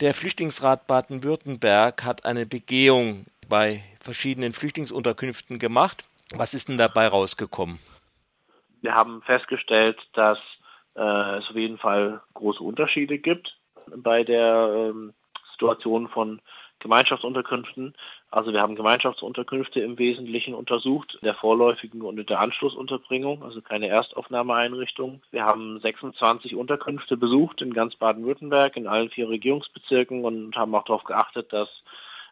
Der Flüchtlingsrat Baden-Württemberg hat eine Begehung bei verschiedenen Flüchtlingsunterkünften gemacht. Was ist denn dabei rausgekommen? Wir haben festgestellt, dass äh, es auf jeden Fall große Unterschiede gibt bei der ähm, Situation von Gemeinschaftsunterkünften. Also wir haben Gemeinschaftsunterkünfte im Wesentlichen untersucht, der vorläufigen und der Anschlussunterbringung, also keine Erstaufnahmeeinrichtung. Wir haben 26 Unterkünfte besucht in ganz Baden-Württemberg, in allen vier Regierungsbezirken und haben auch darauf geachtet, dass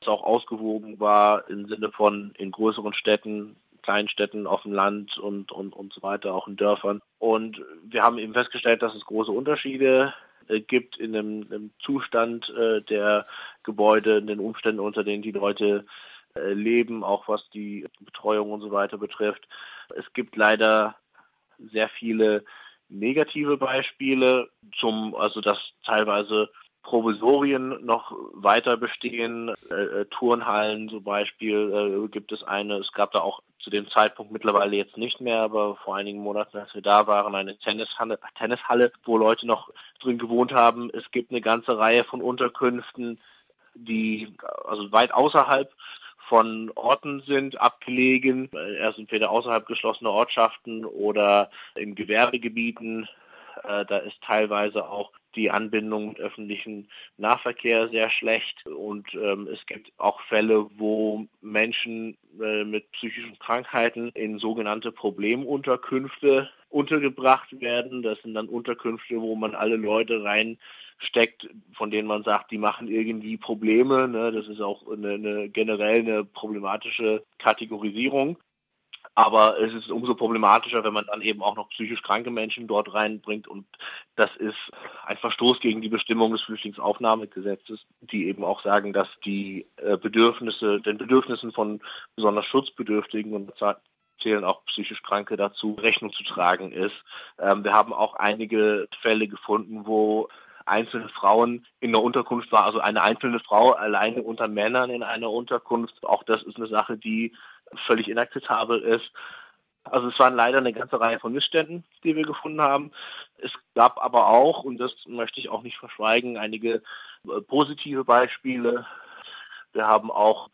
es auch ausgewogen war im Sinne von in größeren Städten kleinen Städten auf dem Land und, und, und so weiter, auch in Dörfern. Und wir haben eben festgestellt, dass es große Unterschiede äh, gibt in dem, dem Zustand äh, der Gebäude, in den Umständen, unter denen die Leute äh, leben, auch was die Betreuung und so weiter betrifft. Es gibt leider sehr viele negative Beispiele zum, also dass teilweise Provisorien noch weiter bestehen, äh, äh, Turnhallen zum Beispiel äh, gibt es eine, es gab da auch zu dem Zeitpunkt mittlerweile jetzt nicht mehr, aber vor einigen Monaten, als wir da waren, eine Tennishalle, Tennishalle, wo Leute noch drin gewohnt haben. Es gibt eine ganze Reihe von Unterkünften, die also weit außerhalb von Orten sind, abgelegen, erst entweder außerhalb geschlossener Ortschaften oder in Gewerbegebieten. Äh, da ist teilweise auch die Anbindung mit öffentlichem Nahverkehr sehr schlecht und ähm, es gibt auch Fälle, wo Menschen äh, mit psychischen Krankheiten in sogenannte Problemunterkünfte untergebracht werden. Das sind dann Unterkünfte, wo man alle Leute reinsteckt, von denen man sagt, die machen irgendwie Probleme. Ne? Das ist auch eine, eine generell eine problematische Kategorisierung. Aber es ist umso problematischer, wenn man dann eben auch noch psychisch kranke Menschen dort reinbringt. Und das ist ein Verstoß gegen die Bestimmung des Flüchtlingsaufnahmegesetzes, die eben auch sagen, dass die äh, Bedürfnisse, den Bedürfnissen von besonders Schutzbedürftigen und zählen auch psychisch Kranke dazu, Rechnung zu tragen ist. Ähm, wir haben auch einige Fälle gefunden, wo einzelne Frauen in der Unterkunft war, also eine einzelne Frau alleine unter Männern in einer Unterkunft. Auch das ist eine Sache, die völlig inakzeptabel ist. Also es waren leider eine ganze Reihe von Missständen, die wir gefunden haben. Es gab aber auch, und das möchte ich auch nicht verschweigen, einige äh, positive Beispiele. Wir haben auch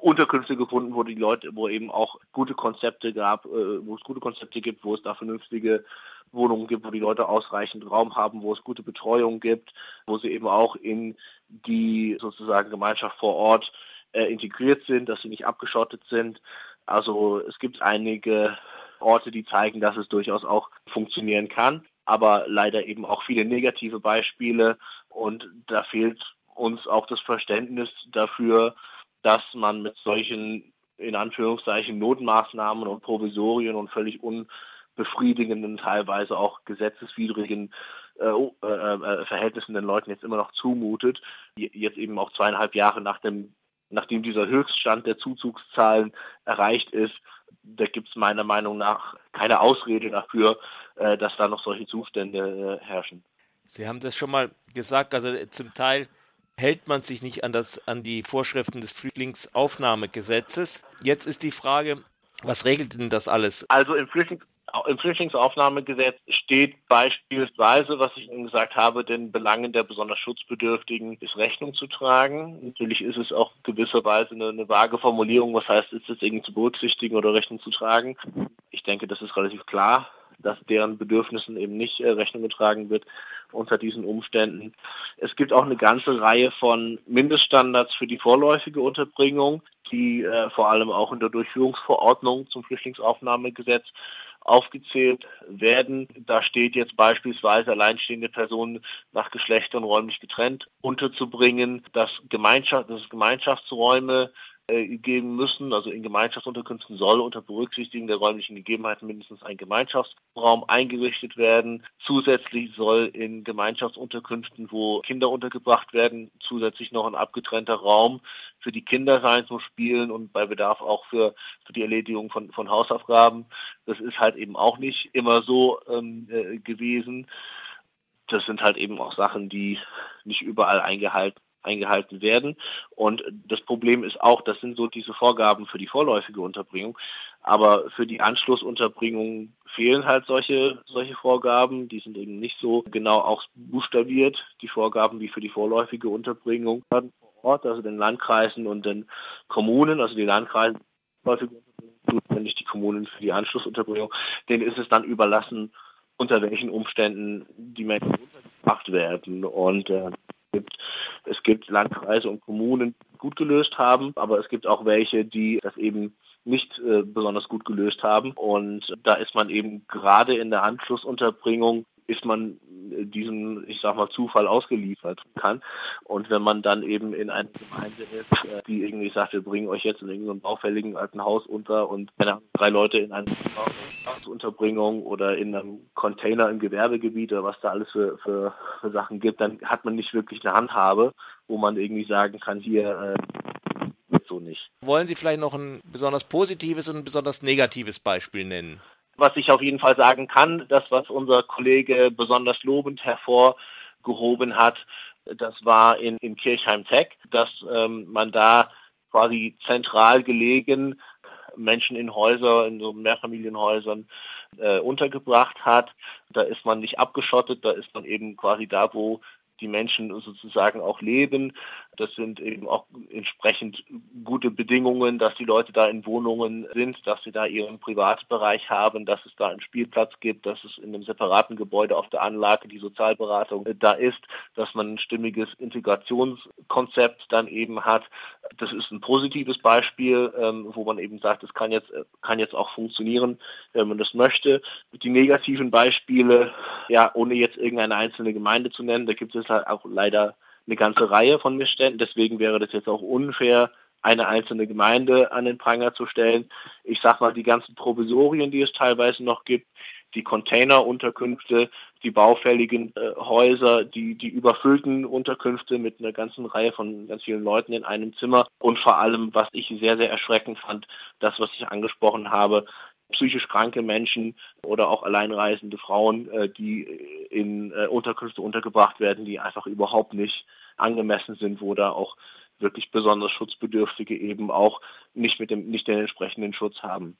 Unterkünfte gefunden, wo die Leute, wo eben auch gute Konzepte gab, äh, wo es gute Konzepte gibt, wo es da vernünftige Wohnungen gibt, wo die Leute ausreichend Raum haben, wo es gute Betreuung gibt, wo sie eben auch in die sozusagen Gemeinschaft vor Ort äh, integriert sind, dass sie nicht abgeschottet sind. Also es gibt einige Orte, die zeigen, dass es durchaus auch funktionieren kann, aber leider eben auch viele negative Beispiele und da fehlt uns auch das Verständnis dafür, dass man mit solchen in Anführungszeichen Notmaßnahmen und Provisorien und völlig unbefriedigenden, teilweise auch gesetzeswidrigen äh, oh, äh, äh, Verhältnissen den Leuten jetzt immer noch zumutet, jetzt eben auch zweieinhalb Jahre nach dem nachdem dieser Höchststand der Zuzugszahlen erreicht ist, da gibt es meiner Meinung nach keine Ausrede dafür, äh, dass da noch solche Zustände äh, herrschen. Sie haben das schon mal gesagt, also zum Teil hält man sich nicht an, das, an die Vorschriften des Flüchtlingsaufnahmegesetzes. Jetzt ist die Frage, was regelt denn das alles? Also im Flüchtlings im Flüchtlingsaufnahmegesetz steht beispielsweise, was ich Ihnen gesagt habe, den Belangen der besonders Schutzbedürftigen ist Rechnung zu tragen. Natürlich ist es auch gewisserweise eine, eine vage Formulierung, was heißt, ist es irgendwie zu berücksichtigen oder Rechnung zu tragen. Ich denke, das ist relativ klar, dass deren Bedürfnissen eben nicht äh, Rechnung getragen wird unter diesen Umständen. Es gibt auch eine ganze Reihe von Mindeststandards für die vorläufige Unterbringung, die äh, vor allem auch in der Durchführungsverordnung zum Flüchtlingsaufnahmegesetz aufgezählt werden. Da steht jetzt beispielsweise alleinstehende Personen nach Geschlechtern räumlich getrennt unterzubringen, dass Gemeinschaft, dass es Gemeinschaftsräume geben müssen. Also in Gemeinschaftsunterkünften soll unter Berücksichtigung der räumlichen Gegebenheiten mindestens ein Gemeinschaftsraum eingerichtet werden. Zusätzlich soll in Gemeinschaftsunterkünften, wo Kinder untergebracht werden, zusätzlich noch ein abgetrennter Raum für die Kinder sein zum Spielen und bei Bedarf auch für, für die Erledigung von, von Hausaufgaben. Das ist halt eben auch nicht immer so ähm, äh, gewesen. Das sind halt eben auch Sachen, die nicht überall eingehalten eingehalten werden. Und das Problem ist auch, das sind so diese Vorgaben für die vorläufige Unterbringung. Aber für die Anschlussunterbringung fehlen halt solche, solche Vorgaben. Die sind eben nicht so genau auch buchstabiert, die Vorgaben wie für die vorläufige Unterbringung vor Ort, also den Landkreisen und den Kommunen, also die Landkreise zuständig, die Kommunen für die Anschlussunterbringung. Denen ist es dann überlassen, unter welchen Umständen die Menschen untergebracht werden. Und äh, gibt, es gibt Landkreise und Kommunen, die gut gelöst haben, aber es gibt auch welche, die das eben nicht äh, besonders gut gelöst haben. Und da ist man eben gerade in der Anschlussunterbringung ist man diesem, ich sag mal, Zufall ausgeliefert kann. Und wenn man dann eben in einer Gemeinde ist, äh, die irgendwie sagt, wir bringen euch jetzt in irgendeinem baufälligen alten Haus unter und drei Leute in einer Unterbringung oder in einem Container im Gewerbegebiet oder was da alles für, für, für Sachen gibt, dann hat man nicht wirklich eine Handhabe, wo man irgendwie sagen kann, hier äh, so nicht. Wollen Sie vielleicht noch ein besonders positives und ein besonders negatives Beispiel nennen? Was ich auf jeden Fall sagen kann, das, was unser Kollege besonders lobend hervorgehoben hat, das war in, in Kirchheim-Tech, dass ähm, man da quasi zentral gelegen Menschen in Häuser, in so Mehrfamilienhäusern äh, untergebracht hat. Da ist man nicht abgeschottet, da ist man eben quasi da, wo die Menschen sozusagen auch leben. Das sind eben auch entsprechend gute Bedingungen, dass die Leute da in Wohnungen sind, dass sie da ihren Privatbereich haben, dass es da einen Spielplatz gibt, dass es in einem separaten Gebäude auf der Anlage die Sozialberatung da ist, dass man ein stimmiges Integrationskonzept dann eben hat. Das ist ein positives Beispiel, ähm, wo man eben sagt, es kann jetzt, kann jetzt auch funktionieren, wenn man das möchte. Die negativen Beispiele, ja, ohne jetzt irgendeine einzelne Gemeinde zu nennen, da gibt es halt auch leider eine ganze Reihe von Missständen. Deswegen wäre das jetzt auch unfair, eine einzelne Gemeinde an den Pranger zu stellen. Ich sag mal, die ganzen Provisorien, die es teilweise noch gibt, die Containerunterkünfte, die baufälligen äh, Häuser, die, die überfüllten Unterkünfte mit einer ganzen Reihe von ganz vielen Leuten in einem Zimmer und vor allem, was ich sehr, sehr erschreckend fand, das, was ich angesprochen habe, psychisch kranke Menschen oder auch alleinreisende Frauen, äh, die in äh, Unterkünfte untergebracht werden, die einfach überhaupt nicht angemessen sind, wo da auch wirklich besonders Schutzbedürftige eben auch nicht mit dem nicht den entsprechenden Schutz haben.